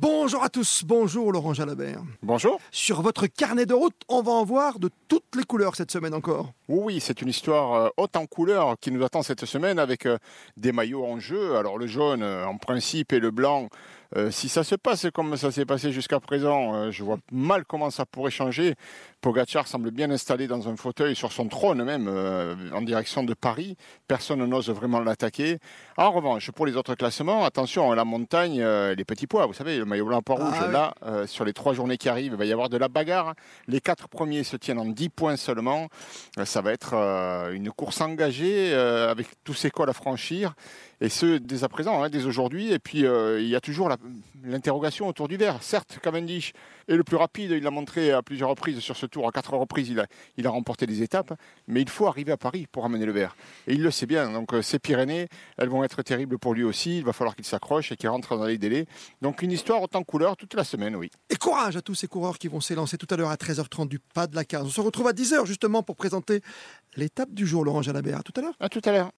Bonjour à tous, bonjour Laurent Jalabert. Bonjour. Sur votre carnet de route, on va en voir de toutes les couleurs cette semaine encore. Oui, c'est une histoire euh, haute en couleurs qui nous attend cette semaine avec euh, des maillots en jeu. Alors le jaune euh, en principe et le blanc euh, si ça se passe comme ça s'est passé jusqu'à présent, euh, je vois mal comment ça pourrait changer. Pogacar semble bien installé dans un fauteuil, sur son trône même, euh, en direction de Paris. Personne n'ose vraiment l'attaquer. En revanche, pour les autres classements, attention, la montagne, les petits pois, vous savez, le maillot blanc poids rouge, ah là, sur les trois journées qui arrivent, il va y avoir de la bagarre. Les quatre premiers se tiennent en 10 points seulement. ça va être une course engagée avec tous ces cols à franchir. Et ce, dès à présent, hein, dès aujourd'hui. Et puis, il y a toujours l'interrogation autour du verre. Certes, Cavendish est le plus rapide, il l'a montré à plusieurs reprises sur ce tour, à quatre reprises, il a, il a remporté des étapes, mais il faut arriver à Paris pour amener le verre. Et il le sait bien, donc euh, ces Pyrénées, elles vont être terribles pour lui aussi, il va falloir qu'il s'accroche et qu'il rentre dans les délais. Donc une histoire autant couleur toute la semaine, oui. Et courage à tous ces coureurs qui vont s'élancer tout à l'heure à 13h30 du pas de la case. On se retrouve à 10h justement pour présenter l'étape du jour, Laurent Jalabert. À tout à l'heure. À tout à l'heure.